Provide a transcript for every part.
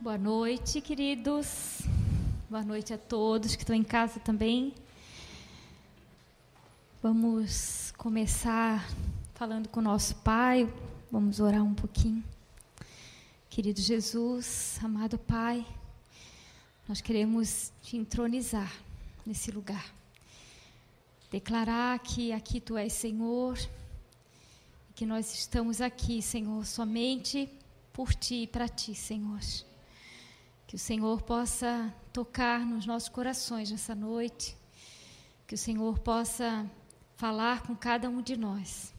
Boa noite, queridos. Boa noite a todos que estão em casa também. Vamos começar falando com o nosso Pai. Vamos orar um pouquinho. Querido Jesus, amado Pai, nós queremos te entronizar nesse lugar. Declarar que aqui tu és Senhor, que nós estamos aqui, Senhor, somente por ti e para ti, Senhor. Que o Senhor possa tocar nos nossos corações nessa noite. Que o Senhor possa falar com cada um de nós.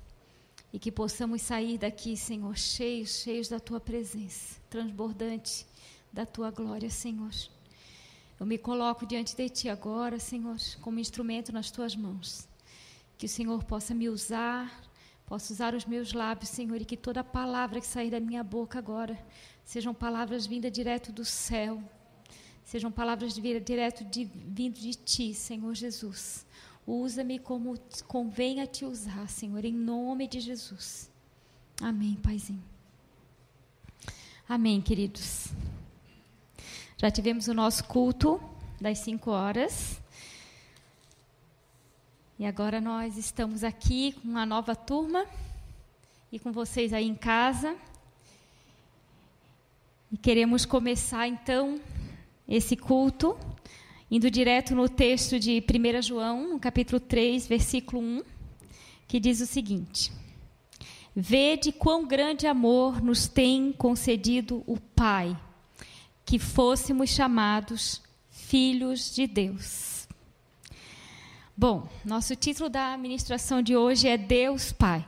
E que possamos sair daqui, Senhor, cheios, cheios da tua presença, transbordante da tua glória, Senhor. Eu me coloco diante de ti agora, Senhor, como instrumento nas tuas mãos. Que o Senhor possa me usar, possa usar os meus lábios, Senhor, e que toda palavra que sair da minha boca agora sejam palavras vindas direto do céu, sejam palavras de, direto de, vindo de ti, Senhor Jesus. Usa-me como convém a te usar, Senhor, em nome de Jesus. Amém, Paizinho. Amém, queridos. Já tivemos o nosso culto das cinco horas. E agora nós estamos aqui com uma nova turma e com vocês aí em casa. E queremos começar então esse culto indo direto no texto de 1 João, no capítulo 3, versículo 1, que diz o seguinte: Vede quão grande amor nos tem concedido o Pai, que fôssemos chamados filhos de Deus. Bom, nosso título da ministração de hoje é Deus Pai.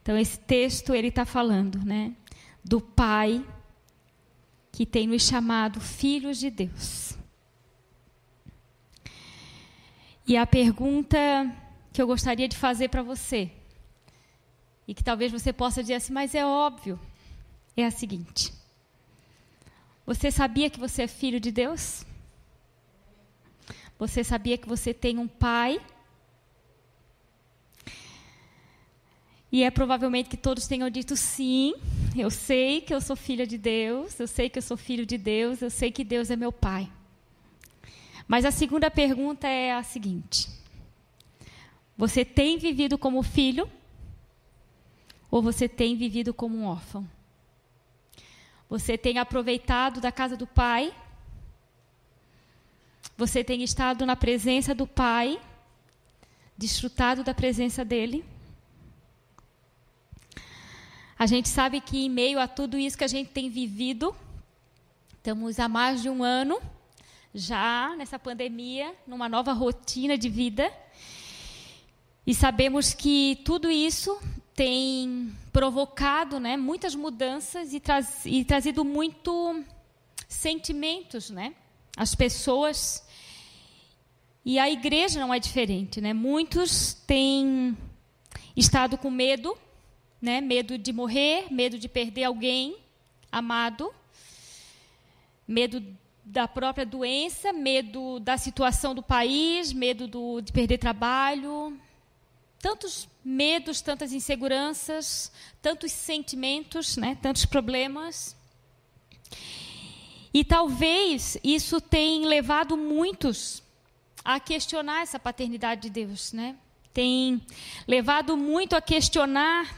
Então esse texto ele está falando, né, do Pai que tem nos chamado filhos de Deus. E a pergunta que eu gostaria de fazer para você, e que talvez você possa dizer assim, mas é óbvio, é a seguinte: Você sabia que você é filho de Deus? Você sabia que você tem um pai? E é provavelmente que todos tenham dito sim, eu sei que eu sou filha de Deus, eu sei que eu sou filho de Deus, eu sei que Deus é meu pai. Mas a segunda pergunta é a seguinte: Você tem vivido como filho ou você tem vivido como um órfão? Você tem aproveitado da casa do pai? Você tem estado na presença do pai? Desfrutado da presença dele? A gente sabe que, em meio a tudo isso que a gente tem vivido, estamos há mais de um ano já nessa pandemia, numa nova rotina de vida. E sabemos que tudo isso tem provocado né, muitas mudanças e, traz, e trazido muito sentimentos, né? As pessoas. E a igreja não é diferente, né? Muitos têm estado com medo né? Medo de morrer, medo de perder alguém amado, medo da própria doença, medo da situação do país, medo do, de perder trabalho, tantos medos, tantas inseguranças, tantos sentimentos, né? Tantos problemas. E talvez isso tenha levado muitos a questionar essa paternidade de Deus, né? Tem levado muito a questionar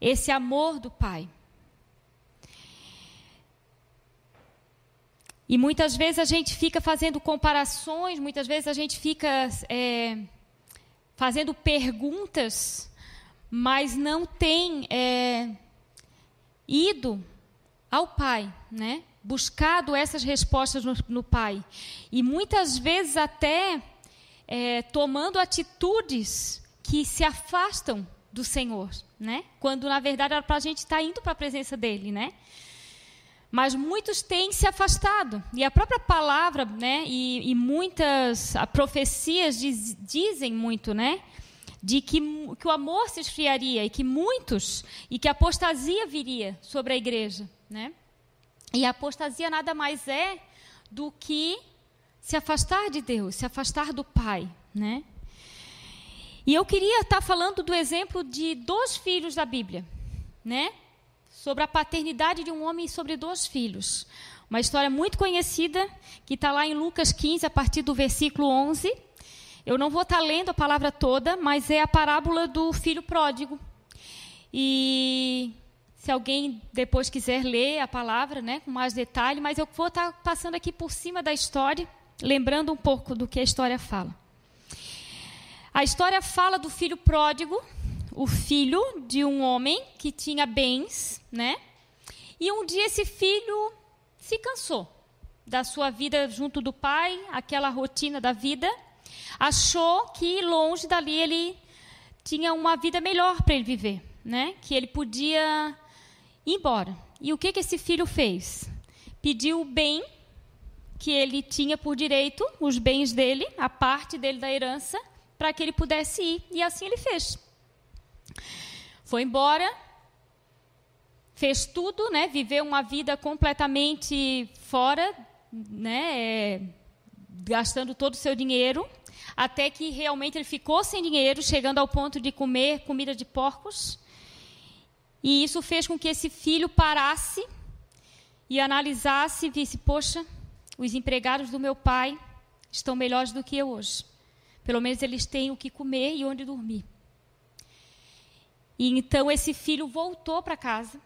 esse amor do Pai. E muitas vezes a gente fica fazendo comparações, muitas vezes a gente fica é, fazendo perguntas, mas não tem é, ido ao Pai, né? Buscado essas respostas no, no Pai. E muitas vezes até é, tomando atitudes que se afastam do Senhor, né? Quando na verdade era para a gente estar tá indo para a presença dele, né? Mas muitos têm se afastado e a própria palavra, né? E, e muitas profecias diz, dizem muito, né? De que, que o amor se esfriaria e que muitos e que a apostasia viria sobre a igreja, né? E a apostasia nada mais é do que se afastar de Deus, se afastar do Pai, né? E eu queria estar falando do exemplo de dois filhos da Bíblia, né? sobre a paternidade de um homem sobre dois filhos. Uma história muito conhecida, que está lá em Lucas 15, a partir do versículo 11. Eu não vou estar tá lendo a palavra toda, mas é a parábola do filho pródigo. E se alguém depois quiser ler a palavra, né, com mais detalhe, mas eu vou estar passando aqui por cima da história, lembrando um pouco do que a história fala. A história fala do filho pródigo, o filho de um homem que tinha bens, né? E um dia esse filho se cansou da sua vida junto do pai, aquela rotina da vida, achou que longe dali ele tinha uma vida melhor para ele viver, né? Que ele podia embora. E o que que esse filho fez? Pediu o bem que ele tinha por direito, os bens dele, a parte dele da herança, para que ele pudesse ir. E assim ele fez. Foi embora, fez tudo, né? Viveu uma vida completamente fora, né? É, gastando todo o seu dinheiro, até que realmente ele ficou sem dinheiro, chegando ao ponto de comer comida de porcos. E isso fez com que esse filho parasse e analisasse e visse: poxa, os empregados do meu pai estão melhores do que eu hoje. Pelo menos eles têm o que comer e onde dormir. E então esse filho voltou para casa,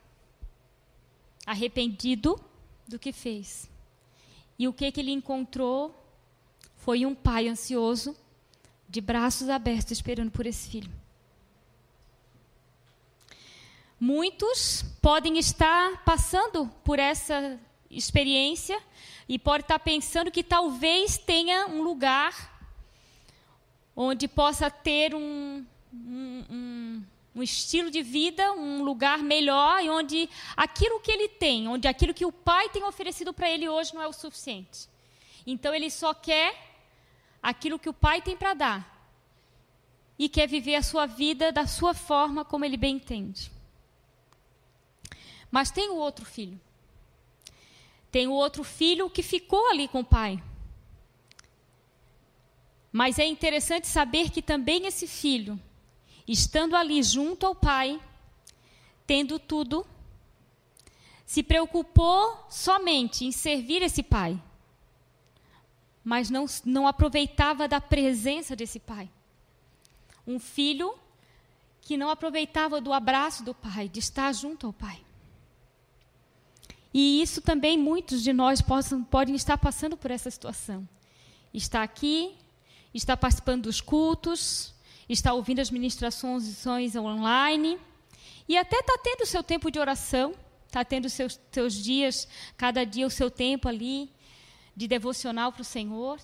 arrependido do que fez. E o que, que ele encontrou foi um pai ansioso, de braços abertos, esperando por esse filho. Muitos podem estar passando por essa experiência e podem estar pensando que talvez tenha um lugar onde possa ter um, um, um um estilo de vida, um lugar melhor, e onde aquilo que ele tem, onde aquilo que o pai tem oferecido para ele hoje não é o suficiente. Então ele só quer aquilo que o pai tem para dar. E quer viver a sua vida da sua forma como ele bem entende. Mas tem o outro filho. Tem o outro filho que ficou ali com o pai. Mas é interessante saber que também esse filho estando ali junto ao Pai, tendo tudo, se preocupou somente em servir esse Pai, mas não, não aproveitava da presença desse Pai. Um filho que não aproveitava do abraço do Pai, de estar junto ao Pai. E isso também muitos de nós possam, podem estar passando por essa situação. Está aqui, está participando dos cultos, está ouvindo as ministrações online e até está tendo o seu tempo de oração, está tendo seus, seus dias, cada dia o seu tempo ali de devocional para o Senhor,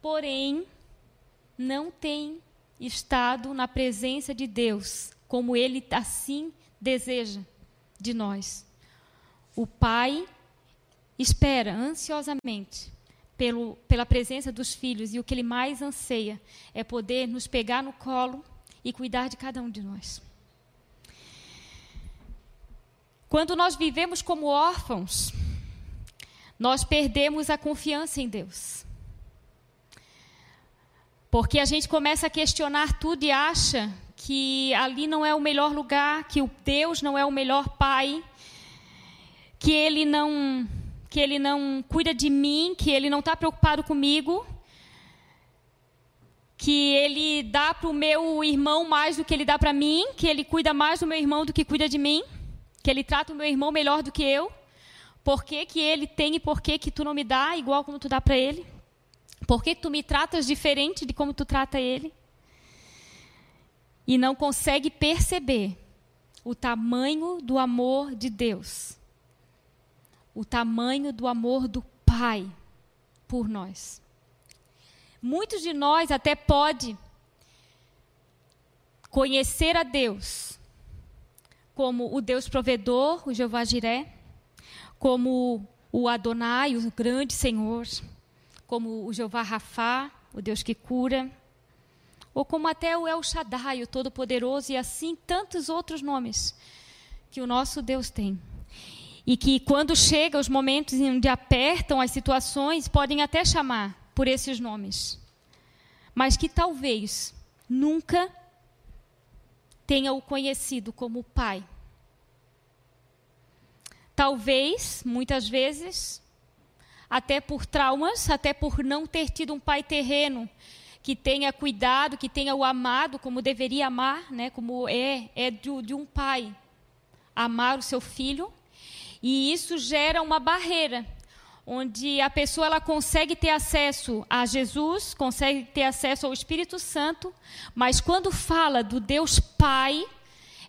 porém não tem estado na presença de Deus como Ele assim deseja de nós. O Pai espera ansiosamente pelo, pela presença dos filhos e o que ele mais anseia é poder nos pegar no colo e cuidar de cada um de nós. Quando nós vivemos como órfãos, nós perdemos a confiança em Deus. Porque a gente começa a questionar tudo e acha que ali não é o melhor lugar, que o Deus não é o melhor pai, que ele não que ele não cuida de mim, que ele não está preocupado comigo, que ele dá para o meu irmão mais do que ele dá para mim, que ele cuida mais do meu irmão do que cuida de mim, que ele trata o meu irmão melhor do que eu. Por que, que ele tem e por que, que tu não me dá igual como tu dá para ele? Por que tu me tratas diferente de como tu trata ele? E não consegue perceber o tamanho do amor de Deus o tamanho do amor do Pai por nós. Muitos de nós até pode conhecer a Deus como o Deus provedor, o Jeová Jiré, como o Adonai, o grande Senhor, como o Jeová Rafá, o Deus que cura, ou como até o El Shaddai, o Todo-Poderoso, e assim tantos outros nomes que o nosso Deus tem. E que quando chega os momentos onde apertam as situações, podem até chamar por esses nomes. Mas que talvez nunca tenha o conhecido como Pai. talvez, muitas vezes, até por traumas, até por não ter tido um pai terreno que tenha cuidado, que tenha o amado como deveria amar, né, como é, é de, de um pai amar o seu filho. E isso gera uma barreira, onde a pessoa ela consegue ter acesso a Jesus, consegue ter acesso ao Espírito Santo, mas quando fala do Deus Pai,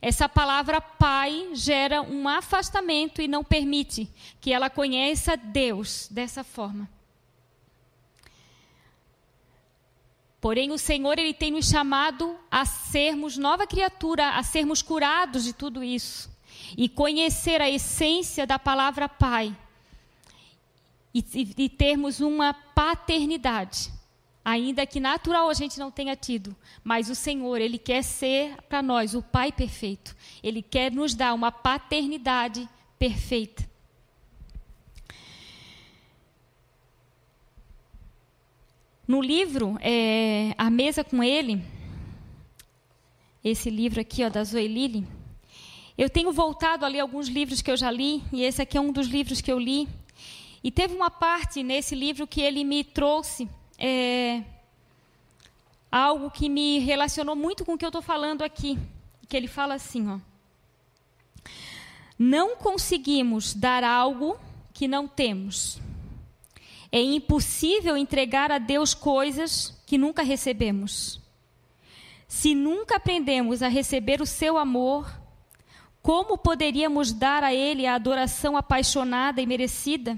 essa palavra pai gera um afastamento e não permite que ela conheça Deus dessa forma. Porém, o Senhor ele tem nos chamado a sermos nova criatura, a sermos curados de tudo isso e conhecer a essência da palavra Pai e, e, e termos uma paternidade, ainda que natural a gente não tenha tido, mas o Senhor ele quer ser para nós o Pai perfeito. Ele quer nos dar uma paternidade perfeita. No livro é, A Mesa com Ele, esse livro aqui ó, da Zoe Lilly, eu tenho voltado a ler alguns livros que eu já li, e esse aqui é um dos livros que eu li. E teve uma parte nesse livro que ele me trouxe é, algo que me relacionou muito com o que eu estou falando aqui. Que ele fala assim, ó. Não conseguimos dar algo que não temos. É impossível entregar a Deus coisas que nunca recebemos. Se nunca aprendemos a receber o seu amor, como poderíamos dar a Ele a adoração apaixonada e merecida?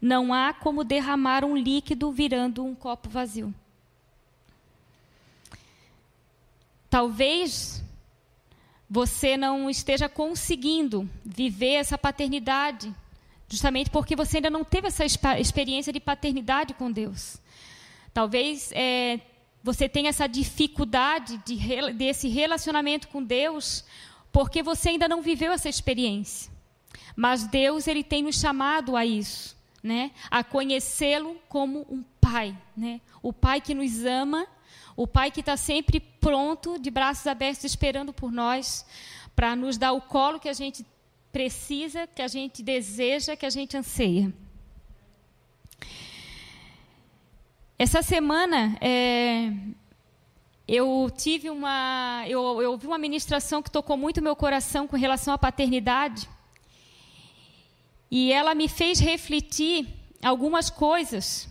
Não há como derramar um líquido virando um copo vazio. Talvez você não esteja conseguindo viver essa paternidade justamente porque você ainda não teve essa experiência de paternidade com Deus. Talvez é, você tenha essa dificuldade de, desse relacionamento com Deus porque você ainda não viveu essa experiência. Mas Deus ele tem nos chamado a isso, né? A conhecê-lo como um pai, né? O pai que nos ama, o pai que está sempre pronto, de braços abertos, esperando por nós, para nos dar o colo que a gente precisa, que a gente deseja, que a gente anseia. Essa semana é, eu tive uma, eu, eu ouvi uma ministração que tocou muito meu coração com relação à paternidade e ela me fez refletir algumas coisas.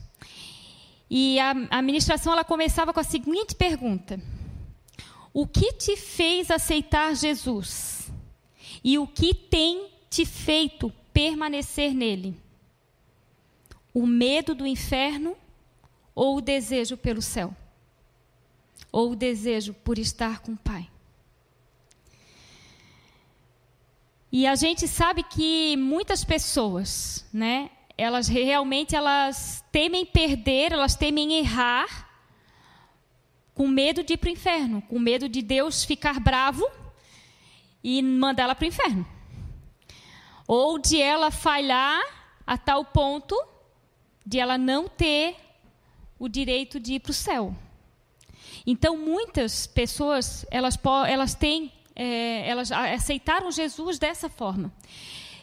E a, a ministração ela começava com a seguinte pergunta: O que te fez aceitar Jesus? E o que tem te feito permanecer nele? O medo do inferno ou o desejo pelo céu? Ou o desejo por estar com o Pai? E a gente sabe que muitas pessoas, né, elas realmente elas temem perder, elas temem errar, com medo de ir para o inferno, com medo de Deus ficar bravo e mandar ela para o inferno. Ou de ela falhar a tal ponto de ela não ter o direito de ir para o céu. Então, muitas pessoas, elas, elas têm, é, elas aceitaram Jesus dessa forma.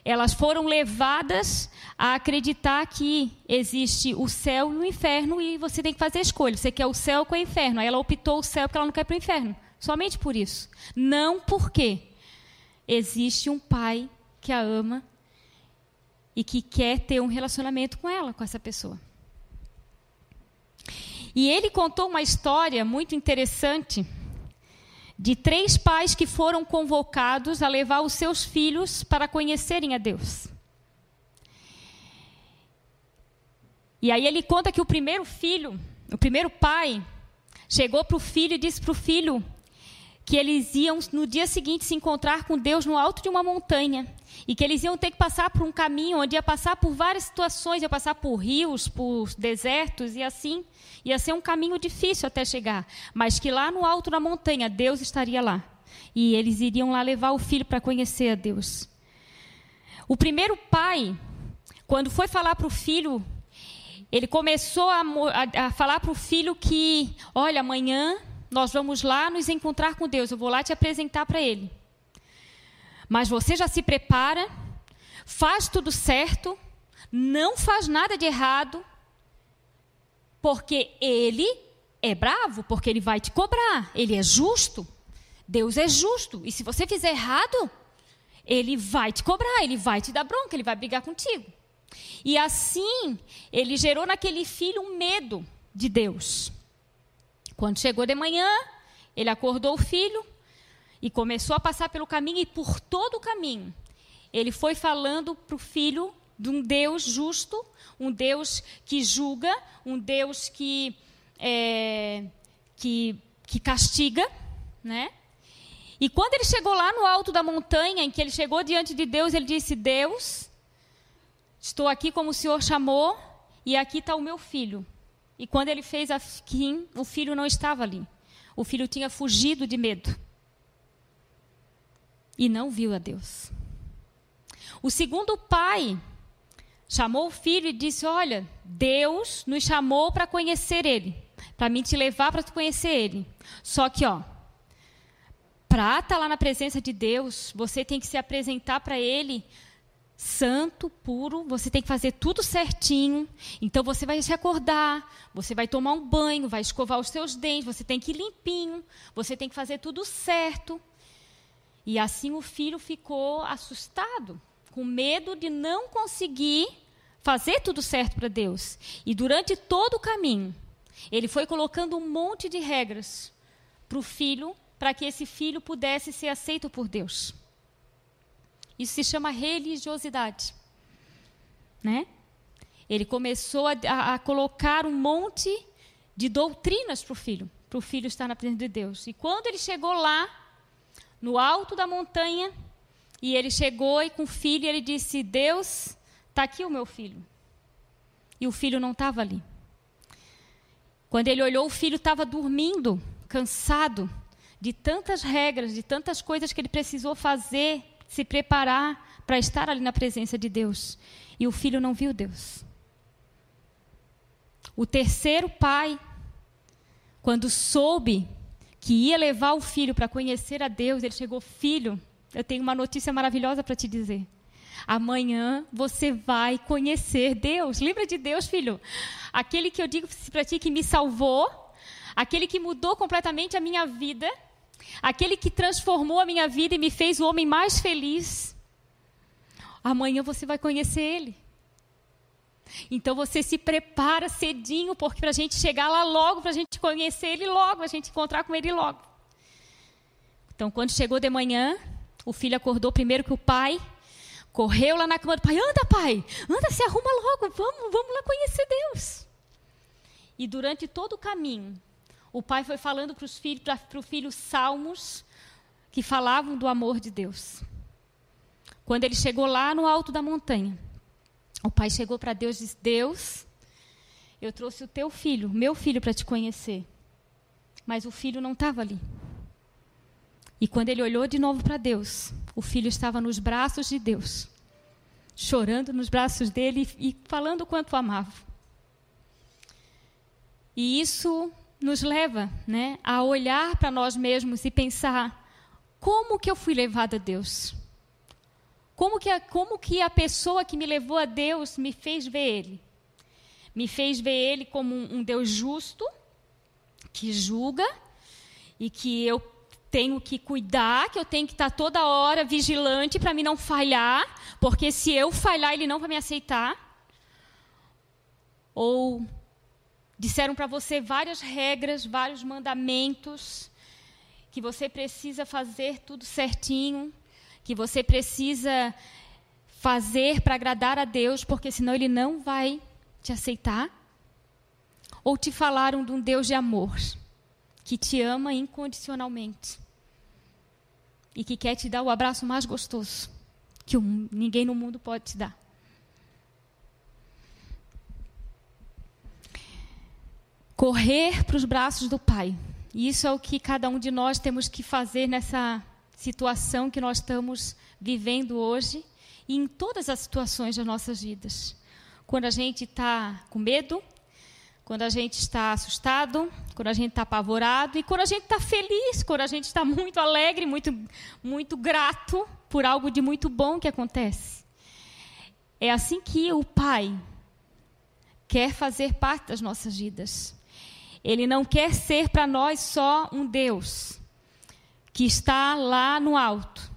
Elas foram levadas a acreditar que existe o céu e o inferno e você tem que fazer escolha. Você quer o céu ou o inferno? Aí ela optou o céu porque ela não quer para o inferno. Somente por isso. Não porque existe um pai que a ama e que quer ter um relacionamento com ela, com essa pessoa. E ele contou uma história muito interessante de três pais que foram convocados a levar os seus filhos para conhecerem a Deus. E aí ele conta que o primeiro filho, o primeiro pai, chegou para o filho e disse para o filho: que eles iam no dia seguinte se encontrar com Deus no alto de uma montanha e que eles iam ter que passar por um caminho onde ia passar por várias situações, ia passar por rios, por desertos e assim, ia ser um caminho difícil até chegar, mas que lá no alto da montanha Deus estaria lá. E eles iriam lá levar o filho para conhecer a Deus. O primeiro pai, quando foi falar para o filho, ele começou a, a, a falar para o filho que, olha, amanhã nós vamos lá nos encontrar com Deus, eu vou lá te apresentar para Ele. Mas você já se prepara, faz tudo certo, não faz nada de errado, porque ele é bravo, porque ele vai te cobrar, ele é justo. Deus é justo, e se você fizer errado, ele vai te cobrar, ele vai te dar bronca, ele vai brigar contigo. E assim, ele gerou naquele filho um medo de Deus. Quando chegou de manhã, ele acordou o filho e começou a passar pelo caminho, e por todo o caminho, ele foi falando para o filho de um Deus justo, um Deus que julga, um Deus que, é, que, que castiga, né? E quando ele chegou lá no alto da montanha, em que ele chegou diante de Deus, ele disse: Deus, estou aqui como o Senhor chamou, e aqui está o meu filho. E quando ele fez a fim, o filho não estava ali. O filho tinha fugido de medo. E não viu a Deus. O segundo pai chamou o filho e disse: Olha, Deus nos chamou para conhecer Ele, para mim te levar para conhecer Ele. Só que, ó, para estar tá lá na presença de Deus, você tem que se apresentar para Ele santo, puro, você tem que fazer tudo certinho. Então você vai se acordar, você vai tomar um banho, vai escovar os seus dentes, você tem que ir limpinho, você tem que fazer tudo certo. E assim o filho ficou assustado, com medo de não conseguir fazer tudo certo para Deus. E durante todo o caminho, ele foi colocando um monte de regras para o filho para que esse filho pudesse ser aceito por Deus. Isso se chama religiosidade. Né? Ele começou a, a, a colocar um monte de doutrinas para o filho, para o filho estar na presença de Deus. E quando ele chegou lá, no alto da montanha, e ele chegou e com o filho, ele disse: Deus, está aqui o meu filho. E o filho não estava ali. Quando ele olhou, o filho estava dormindo, cansado de tantas regras, de tantas coisas que ele precisou fazer, se preparar para estar ali na presença de Deus. E o filho não viu Deus. O terceiro pai, quando soube que ia levar o filho para conhecer a Deus, ele chegou: Filho, eu tenho uma notícia maravilhosa para te dizer. Amanhã você vai conhecer Deus. Lembra de Deus, filho? Aquele que eu digo para ti que me salvou, aquele que mudou completamente a minha vida, aquele que transformou a minha vida e me fez o homem mais feliz. Amanhã você vai conhecer ele. Então você se prepara cedinho, porque para a gente chegar lá logo, para a gente conhecer ele logo, a gente encontrar com ele logo. Então, quando chegou de manhã, o filho acordou primeiro que o pai, correu lá na cama do pai: Anda, pai, anda, se arruma logo, vamos, vamos lá conhecer Deus. E durante todo o caminho, o pai foi falando para filhos, para o filho salmos que falavam do amor de Deus. Quando ele chegou lá no alto da montanha, o pai chegou para Deus e disse: Deus, eu trouxe o teu filho, meu filho, para te conhecer. Mas o filho não estava ali. E quando ele olhou de novo para Deus, o filho estava nos braços de Deus, chorando nos braços dele e falando quanto o amava. E isso nos leva né, a olhar para nós mesmos e pensar: como que eu fui levado a Deus? Como que, a, como que a pessoa que me levou a Deus me fez ver Ele? Me fez ver Ele como um, um Deus justo, que julga e que eu tenho que cuidar, que eu tenho que estar toda hora vigilante para me não falhar, porque se eu falhar, Ele não vai me aceitar. Ou disseram para você várias regras, vários mandamentos, que você precisa fazer tudo certinho, que você precisa fazer para agradar a Deus, porque senão Ele não vai te aceitar? Ou te falaram de um Deus de amor, que te ama incondicionalmente e que quer te dar o abraço mais gostoso que ninguém no mundo pode te dar? Correr para os braços do Pai. E isso é o que cada um de nós temos que fazer nessa situação que nós estamos vivendo hoje e em todas as situações das nossas vidas. Quando a gente está com medo, quando a gente está assustado, quando a gente está apavorado e quando a gente está feliz, quando a gente está muito alegre, muito, muito grato por algo de muito bom que acontece. é assim que o Pai quer fazer parte das nossas vidas. Ele não quer ser para nós só um Deus que está lá no alto,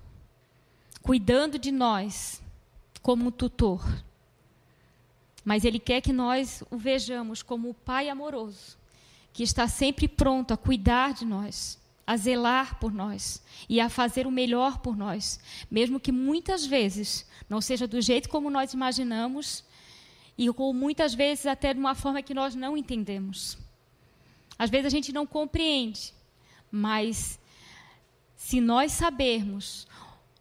cuidando de nós como um tutor. Mas Ele quer que nós o vejamos como o Pai amoroso, que está sempre pronto a cuidar de nós, a zelar por nós e a fazer o melhor por nós, mesmo que muitas vezes não seja do jeito como nós imaginamos e ou muitas vezes até de uma forma que nós não entendemos. Às vezes a gente não compreende, mas se nós sabermos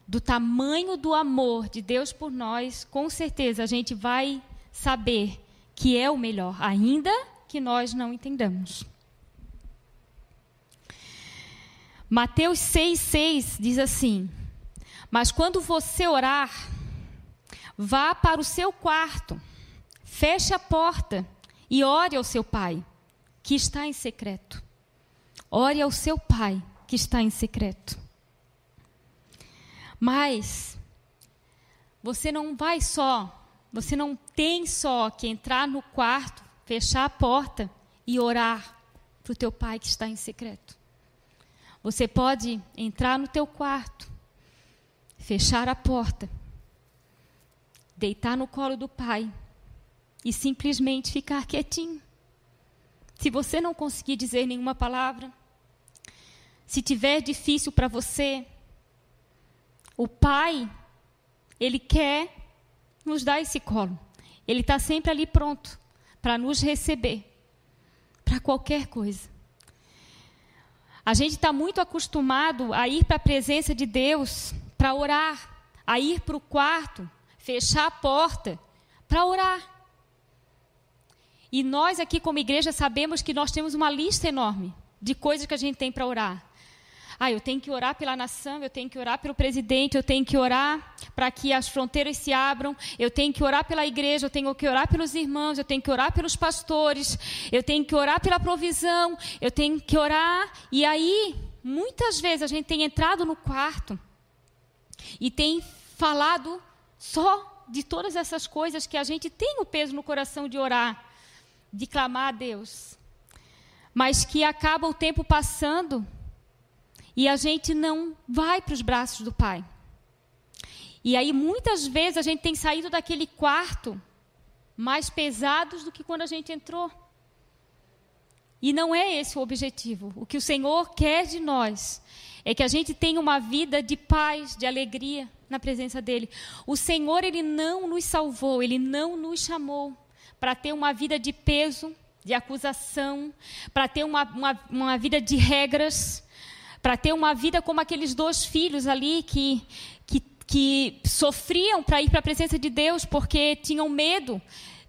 do tamanho do amor de Deus por nós, com certeza a gente vai saber que é o melhor, ainda que nós não entendamos. Mateus 6,6 diz assim: Mas quando você orar, vá para o seu quarto, feche a porta e ore ao seu pai, que está em secreto. Ore ao seu pai, que está em secreto. Mas você não vai só você não tem só que entrar no quarto, fechar a porta e orar para o teu pai que está em secreto. Você pode entrar no teu quarto, fechar a porta, deitar no colo do pai e simplesmente ficar quietinho. Se você não conseguir dizer nenhuma palavra, se tiver difícil para você, o pai, ele quer nos dá esse colo. Ele está sempre ali pronto para nos receber, para qualquer coisa. A gente está muito acostumado a ir para a presença de Deus para orar, a ir para o quarto, fechar a porta para orar. E nós aqui, como igreja, sabemos que nós temos uma lista enorme de coisas que a gente tem para orar. Ah, eu tenho que orar pela nação, eu tenho que orar pelo presidente, eu tenho que orar para que as fronteiras se abram, eu tenho que orar pela igreja, eu tenho que orar pelos irmãos, eu tenho que orar pelos pastores, eu tenho que orar pela provisão, eu tenho que orar. E aí, muitas vezes a gente tem entrado no quarto e tem falado só de todas essas coisas que a gente tem o peso no coração de orar, de clamar a Deus, mas que acaba o tempo passando e a gente não vai para os braços do Pai. E aí, muitas vezes, a gente tem saído daquele quarto mais pesados do que quando a gente entrou. E não é esse o objetivo. O que o Senhor quer de nós é que a gente tenha uma vida de paz, de alegria na presença dEle. O Senhor, Ele não nos salvou, Ele não nos chamou para ter uma vida de peso, de acusação, para ter uma, uma, uma vida de regras, para ter uma vida como aqueles dois filhos ali que, que, que sofriam para ir para a presença de Deus porque tinham medo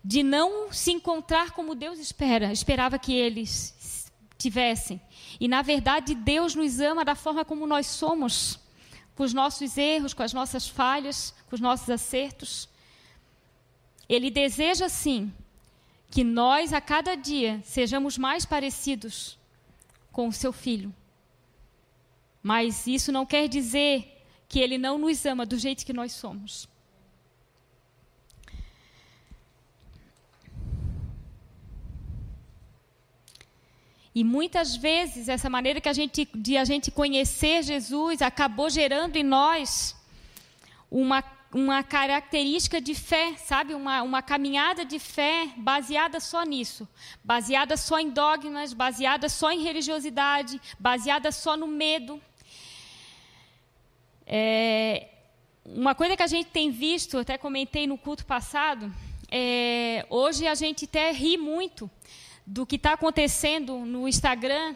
de não se encontrar como Deus espera, esperava que eles tivessem. E na verdade Deus nos ama da forma como nós somos, com os nossos erros, com as nossas falhas, com os nossos acertos. Ele deseja sim que nós a cada dia sejamos mais parecidos com o seu filho. Mas isso não quer dizer que Ele não nos ama do jeito que nós somos. E muitas vezes essa maneira que a gente, de a gente conhecer Jesus acabou gerando em nós uma, uma característica de fé, sabe? Uma, uma caminhada de fé baseada só nisso. Baseada só em dogmas, baseada só em religiosidade, baseada só no medo. É, uma coisa que a gente tem visto, até comentei no culto passado, é, hoje a gente até ri muito do que está acontecendo no Instagram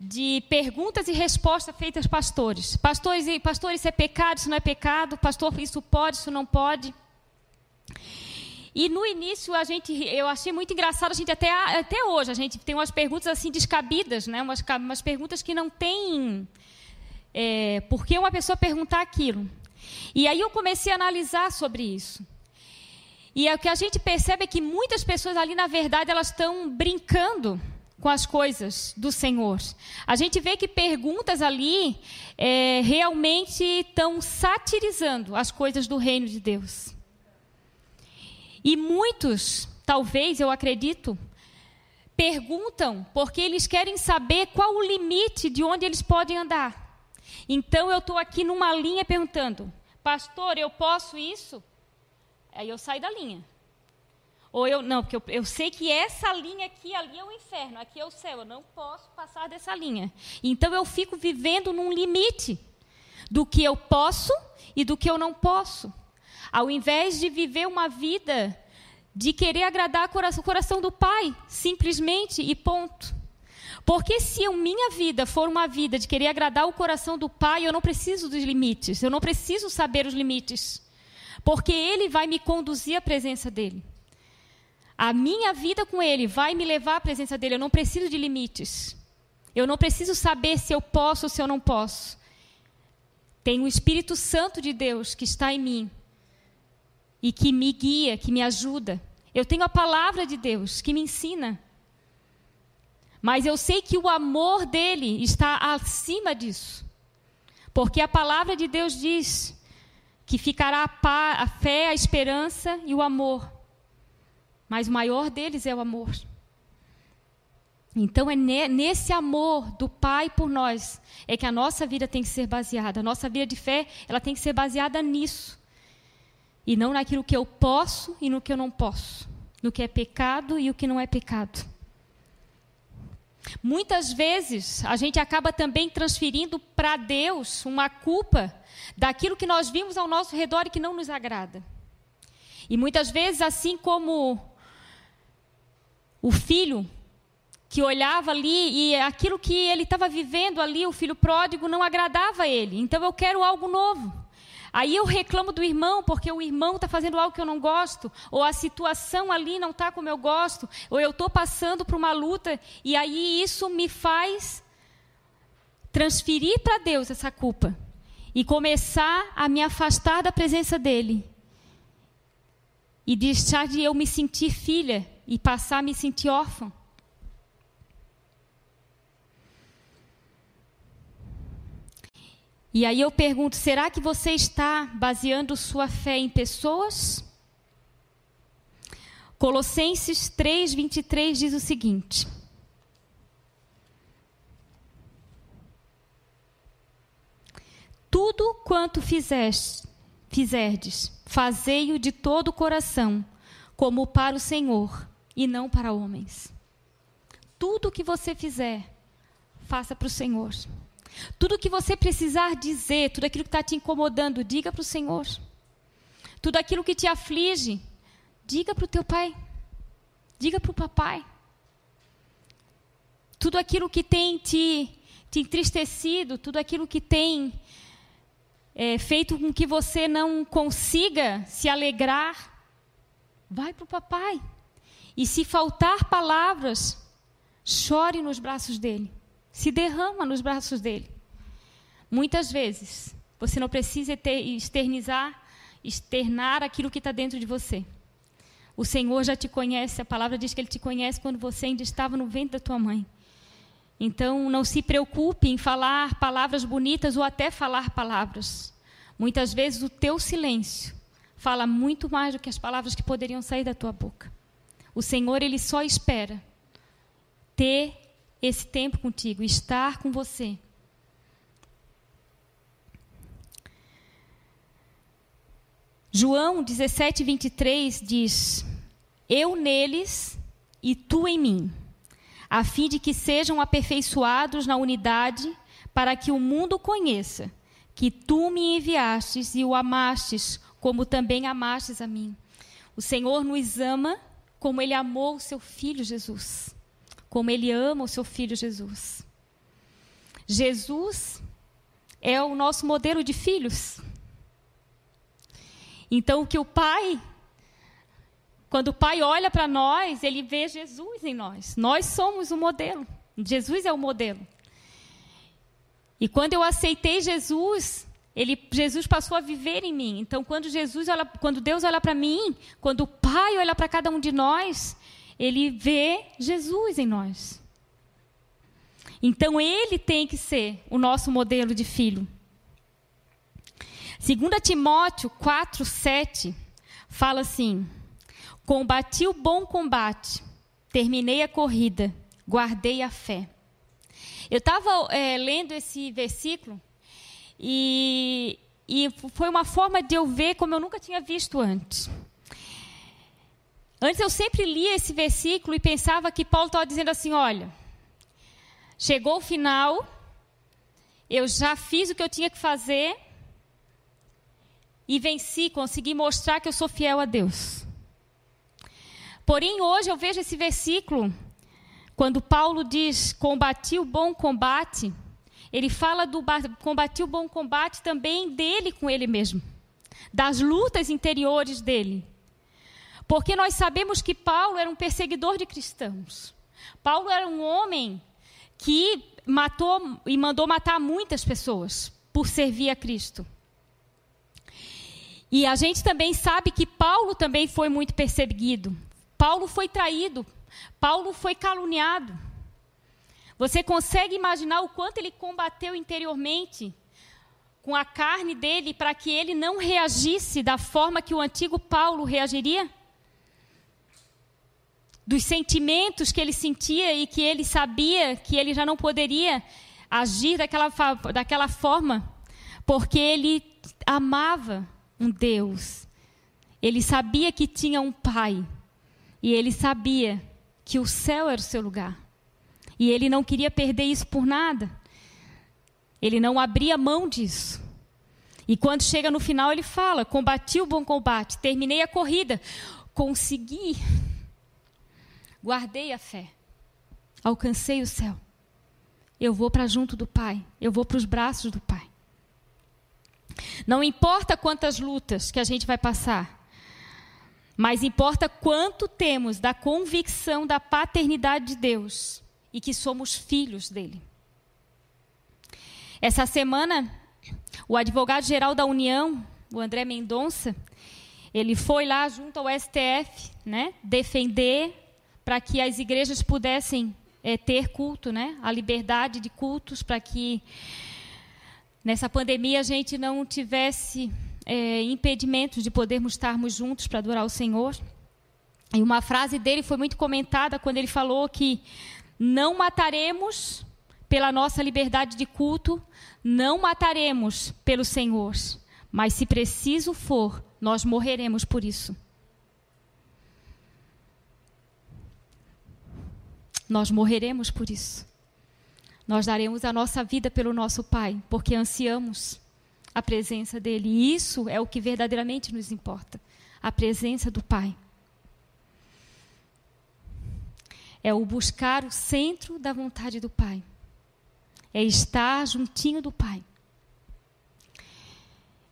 de perguntas e respostas feitas pastores. Pastores, pastores, isso é pecado, isso não é pecado. Pastor, isso pode, isso não pode. E no início a gente, eu achei muito engraçado a gente até até hoje a gente tem umas perguntas assim descabidas, né? Umas, umas perguntas que não têm é, por que uma pessoa perguntar aquilo? E aí eu comecei a analisar sobre isso. E é o que a gente percebe é que muitas pessoas ali, na verdade, elas estão brincando com as coisas do Senhor. A gente vê que perguntas ali é, realmente estão satirizando as coisas do reino de Deus. E muitos, talvez, eu acredito, perguntam porque eles querem saber qual o limite de onde eles podem andar. Então eu estou aqui numa linha perguntando, pastor, eu posso isso? Aí eu saio da linha. Ou eu, não, porque eu, eu, sei que essa linha aqui, ali é o inferno, aqui é o céu, eu não posso passar dessa linha. Então eu fico vivendo num limite do que eu posso e do que eu não posso. Ao invés de viver uma vida de querer agradar o coração do Pai, simplesmente e ponto. Porque se a minha vida for uma vida de querer agradar o coração do Pai, eu não preciso dos limites, eu não preciso saber os limites. Porque Ele vai me conduzir à presença dEle. A minha vida com Ele vai me levar à presença dEle, eu não preciso de limites. Eu não preciso saber se eu posso ou se eu não posso. Tem o Espírito Santo de Deus que está em mim e que me guia, que me ajuda. Eu tenho a palavra de Deus que me ensina. Mas eu sei que o amor dele está acima disso. Porque a palavra de Deus diz que ficará a, pá, a fé, a esperança e o amor. Mas o maior deles é o amor. Então é nesse amor do Pai por nós é que a nossa vida tem que ser baseada. A nossa vida de fé, ela tem que ser baseada nisso. E não naquilo que eu posso e no que eu não posso. No que é pecado e o que não é pecado. Muitas vezes a gente acaba também transferindo para Deus uma culpa daquilo que nós vimos ao nosso redor e que não nos agrada. E muitas vezes, assim como o filho que olhava ali e aquilo que ele estava vivendo ali, o filho pródigo, não agradava a ele. Então eu quero algo novo. Aí eu reclamo do irmão porque o irmão está fazendo algo que eu não gosto, ou a situação ali não está como eu gosto, ou eu estou passando por uma luta e aí isso me faz transferir para Deus essa culpa e começar a me afastar da presença dele e deixar de eu me sentir filha e passar a me sentir órfã. E aí eu pergunto: será que você está baseando sua fé em pessoas? Colossenses 3, 23 diz o seguinte: Tudo quanto fizeste, fizerdes, fazei-o de todo o coração, como para o Senhor e não para homens. Tudo que você fizer, faça para o Senhor. Tudo que você precisar dizer, tudo aquilo que está te incomodando, diga para o Senhor. Tudo aquilo que te aflige, diga para o teu pai. Diga para o papai. Tudo aquilo que tem te, te entristecido, tudo aquilo que tem é, feito com que você não consiga se alegrar, vai para o papai. E se faltar palavras, chore nos braços dele se derrama nos braços dele. Muitas vezes, você não precisa ter, externizar, externar aquilo que está dentro de você. O Senhor já te conhece, a palavra diz que Ele te conhece quando você ainda estava no ventre da tua mãe. Então, não se preocupe em falar palavras bonitas ou até falar palavras. Muitas vezes o teu silêncio fala muito mais do que as palavras que poderiam sair da tua boca. O Senhor, Ele só espera ter esse tempo contigo, estar com você. João 17, 23 diz: Eu neles e tu em mim, a fim de que sejam aperfeiçoados na unidade, para que o mundo conheça que tu me enviastes e o amastes, como também amastes a mim. O Senhor nos ama como ele amou o seu filho Jesus como ele ama o seu filho Jesus. Jesus é o nosso modelo de filhos. Então, o que o Pai, quando o Pai olha para nós, ele vê Jesus em nós. Nós somos o modelo. Jesus é o modelo. E quando eu aceitei Jesus, ele, Jesus passou a viver em mim. Então, quando Jesus olha, quando Deus olha para mim, quando Pai olha para cada um de nós, ele vê Jesus em nós. Então ele tem que ser o nosso modelo de filho. 2 Timóteo 4, 7 fala assim: Combati o bom combate, terminei a corrida, guardei a fé. Eu estava é, lendo esse versículo e, e foi uma forma de eu ver como eu nunca tinha visto antes. Antes eu sempre lia esse versículo e pensava que Paulo estava dizendo assim: olha, chegou o final, eu já fiz o que eu tinha que fazer e venci, consegui mostrar que eu sou fiel a Deus. Porém, hoje eu vejo esse versículo, quando Paulo diz: combati o bom combate, ele fala do combati o bom combate também dele com ele mesmo, das lutas interiores dele. Porque nós sabemos que Paulo era um perseguidor de cristãos. Paulo era um homem que matou e mandou matar muitas pessoas por servir a Cristo. E a gente também sabe que Paulo também foi muito perseguido. Paulo foi traído. Paulo foi caluniado. Você consegue imaginar o quanto ele combateu interiormente com a carne dele para que ele não reagisse da forma que o antigo Paulo reagiria? Dos sentimentos que ele sentia e que ele sabia que ele já não poderia agir daquela, daquela forma, porque ele amava um Deus. Ele sabia que tinha um Pai. E ele sabia que o céu era o seu lugar. E ele não queria perder isso por nada. Ele não abria mão disso. E quando chega no final, ele fala: Combati o bom combate, terminei a corrida, consegui Guardei a fé. Alcancei o céu. Eu vou para junto do Pai. Eu vou para os braços do Pai. Não importa quantas lutas que a gente vai passar, mas importa quanto temos da convicção da paternidade de Deus e que somos filhos dele. Essa semana, o advogado-geral da União, o André Mendonça, ele foi lá junto ao STF, né, defender para que as igrejas pudessem é, ter culto, né? A liberdade de cultos, para que nessa pandemia a gente não tivesse é, impedimentos de podermos estarmos juntos para adorar o Senhor. E uma frase dele foi muito comentada quando ele falou que não mataremos pela nossa liberdade de culto, não mataremos pelo Senhor, mas se preciso for, nós morreremos por isso. Nós morreremos por isso. Nós daremos a nossa vida pelo nosso Pai, porque ansiamos a presença dele. E isso é o que verdadeiramente nos importa: a presença do Pai. É o buscar o centro da vontade do Pai. É estar juntinho do Pai.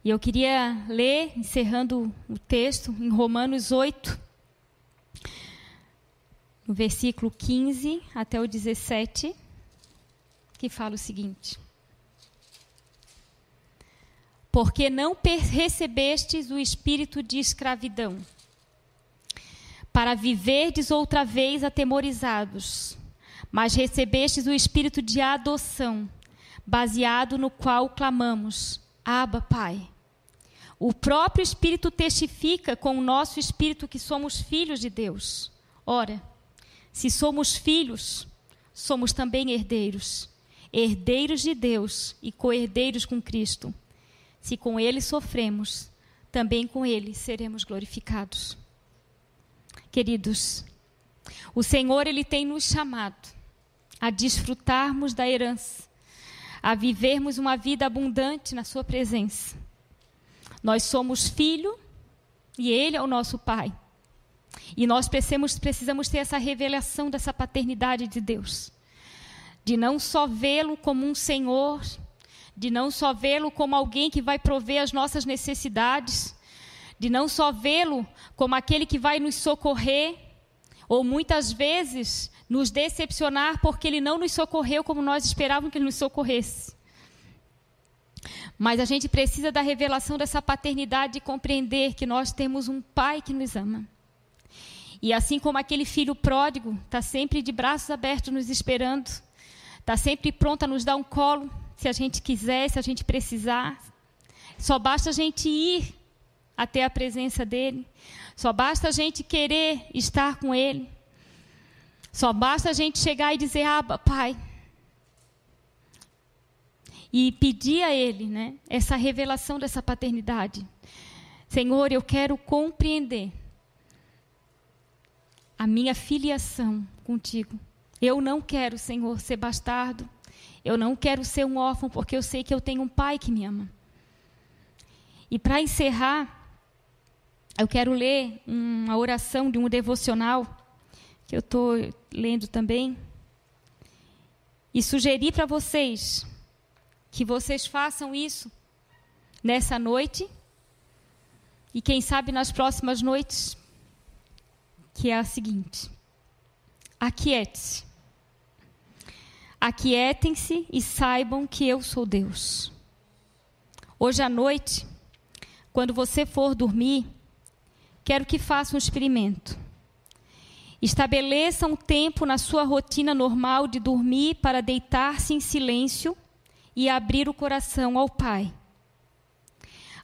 E eu queria ler, encerrando o texto, em Romanos 8, no versículo 15 até o 17, que fala o seguinte: Porque não recebestes o espírito de escravidão, para viverdes outra vez atemorizados, mas recebestes o espírito de adoção, baseado no qual clamamos: Abba, Pai. O próprio Espírito testifica com o nosso espírito que somos filhos de Deus. Ora, se somos filhos, somos também herdeiros, herdeiros de Deus e co-herdeiros com Cristo. Se com Ele sofremos, também com Ele seremos glorificados. Queridos, o Senhor ele tem nos chamado a desfrutarmos da herança, a vivermos uma vida abundante na Sua presença. Nós somos filho e Ele é o nosso Pai. E nós precisamos, precisamos ter essa revelação dessa paternidade de Deus. De não só vê-lo como um Senhor, de não só vê-lo como alguém que vai prover as nossas necessidades, de não só vê-lo como aquele que vai nos socorrer, ou muitas vezes nos decepcionar porque ele não nos socorreu como nós esperávamos que ele nos socorresse. Mas a gente precisa da revelação dessa paternidade e compreender que nós temos um Pai que nos ama. E assim como aquele filho pródigo está sempre de braços abertos nos esperando, está sempre pronto a nos dar um colo, se a gente quiser, se a gente precisar. Só basta a gente ir até a presença dele. Só basta a gente querer estar com ele. Só basta a gente chegar e dizer: "Ah, Pai". E pedir a ele, né, essa revelação dessa paternidade. Senhor, eu quero compreender a minha filiação contigo. Eu não quero, Senhor, ser bastardo. Eu não quero ser um órfão, porque eu sei que eu tenho um pai que me ama. E para encerrar, eu quero ler uma oração de um devocional que eu estou lendo também. E sugerir para vocês que vocês façam isso nessa noite e quem sabe nas próximas noites, que é a seguinte: aquiete-se. Aquietem-se e saibam que eu sou Deus. Hoje à noite, quando você for dormir, quero que faça um experimento. Estabeleça um tempo na sua rotina normal de dormir para deitar-se em silêncio e abrir o coração ao Pai.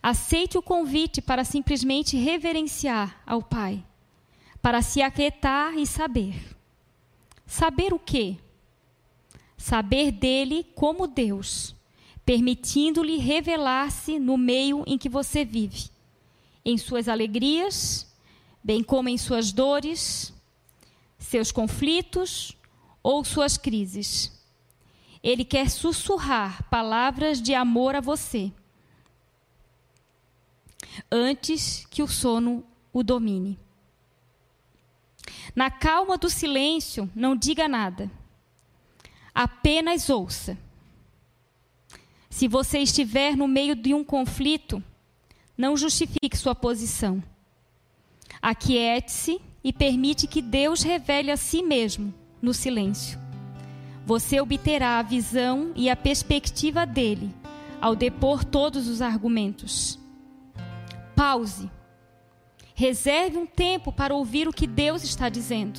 Aceite o convite para simplesmente reverenciar ao Pai, para se aquietar e saber. Saber o quê? Saber dele como Deus permitindo-lhe revelar-se no meio em que você vive, em suas alegrias, bem como em suas dores, seus conflitos ou suas crises. Ele quer sussurrar palavras de amor a você, antes que o sono o domine. Na calma do silêncio, não diga nada, apenas ouça. Se você estiver no meio de um conflito, não justifique sua posição. Aquiete-se e permite que Deus revele a si mesmo no silêncio. Você obterá a visão e a perspectiva dele ao depor todos os argumentos. Pause. Reserve um tempo para ouvir o que Deus está dizendo.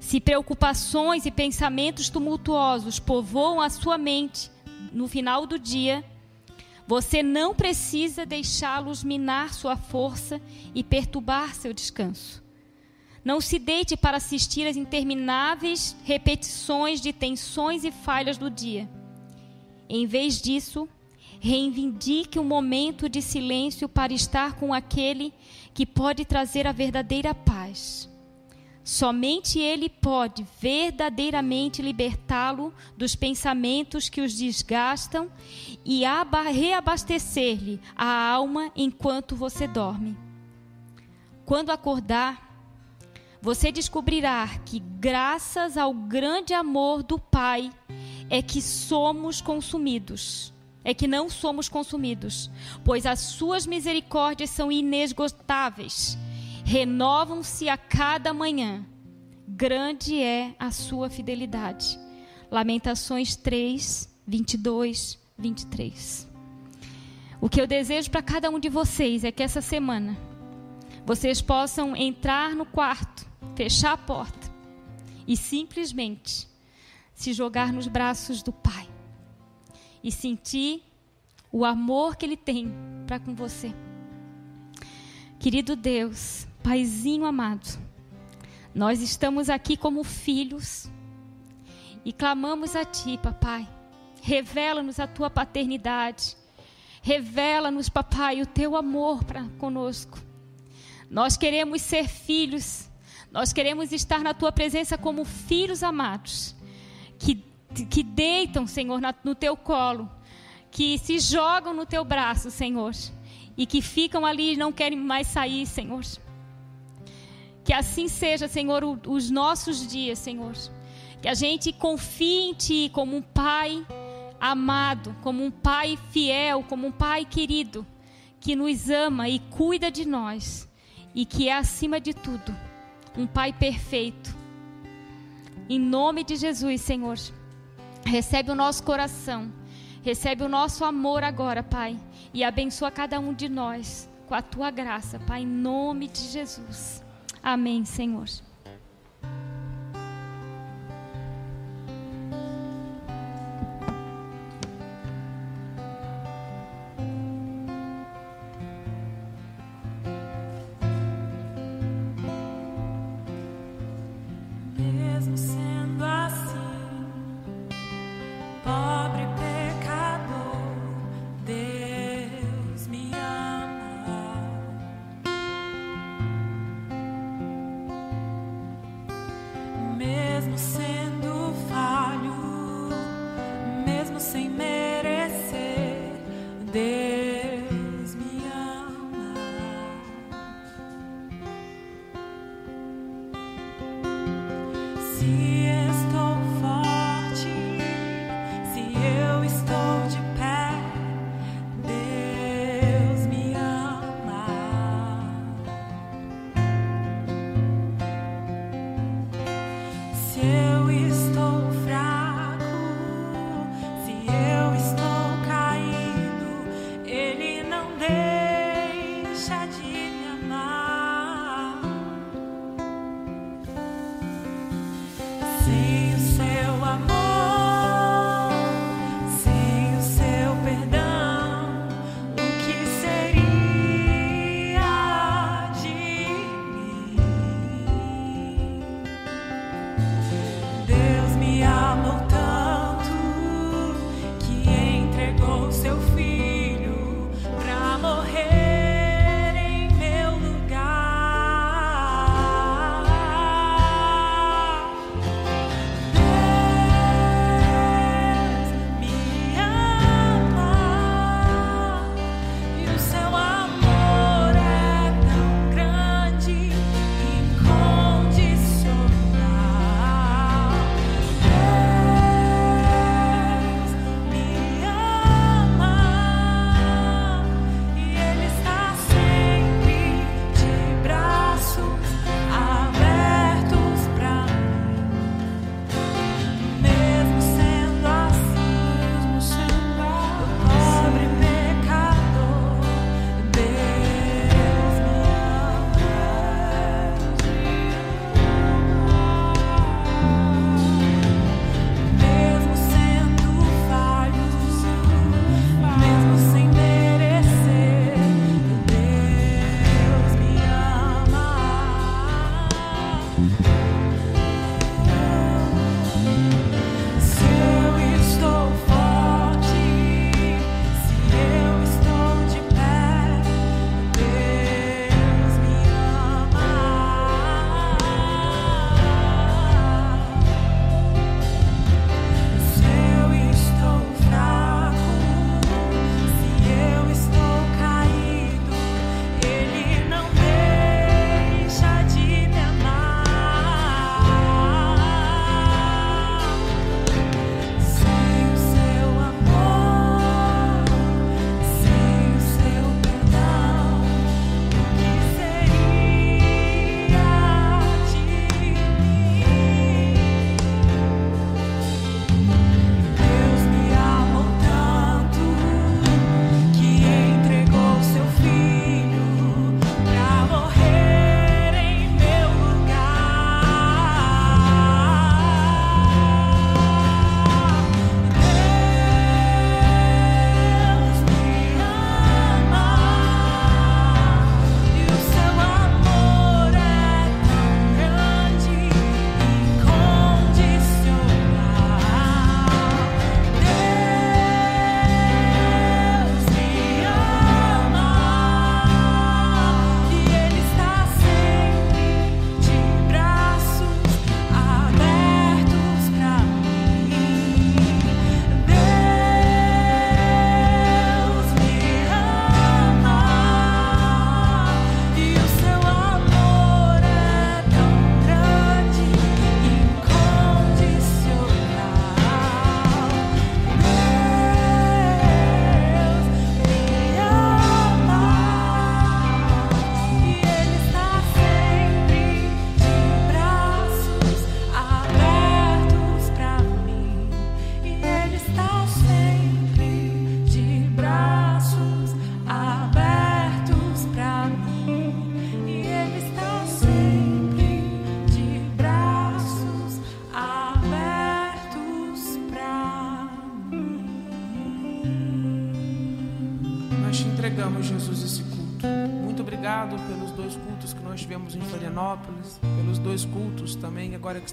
Se preocupações e pensamentos tumultuosos povoam a sua mente, no final do dia, você não precisa deixá-los minar sua força e perturbar seu descanso. Não se deite para assistir às intermináveis repetições de tensões e falhas do dia. Em vez disso, reivindique um momento de silêncio para estar com aquele que pode trazer a verdadeira paz. Somente Ele pode verdadeiramente libertá-lo dos pensamentos que os desgastam e reabastecer-lhe a alma enquanto você dorme. Quando acordar, você descobrirá que, graças ao grande amor do Pai, é que somos consumidos. É que não somos consumidos, pois as suas misericórdias são inesgotáveis renovam-se a cada manhã. Grande é a sua fidelidade. Lamentações 3, 22, 23. O que eu desejo para cada um de vocês é que essa semana vocês possam entrar no quarto, fechar a porta e simplesmente se jogar nos braços do Pai e sentir o amor que Ele tem para com você. Querido Deus, Paizinho amado, nós estamos aqui como filhos e clamamos a Ti, papai. Revela-nos a Tua paternidade. Revela-nos, papai, o Teu amor para conosco. Nós queremos ser filhos. Nós queremos estar na Tua presença como filhos amados. Que, que deitam, Senhor, no Teu colo. Que se jogam no Teu braço, Senhor. E que ficam ali e não querem mais sair, Senhor. Que assim seja, Senhor, os nossos dias, Senhor. Que a gente confie em Ti como um Pai amado, como um Pai fiel, como um Pai querido, que nos ama e cuida de nós. E que é, acima de tudo, um Pai perfeito. Em nome de Jesus, Senhor, recebe o nosso coração, recebe o nosso amor agora, Pai, e abençoa cada um de nós com a tua graça, Pai, em nome de Jesus. Amém, Senhor. Agora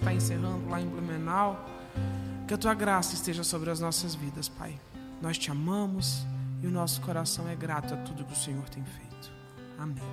está encerrando lá em Blumenau. Que a tua graça esteja sobre as nossas vidas, Pai. Nós te amamos e o nosso coração é grato a tudo que o Senhor tem feito. Amém.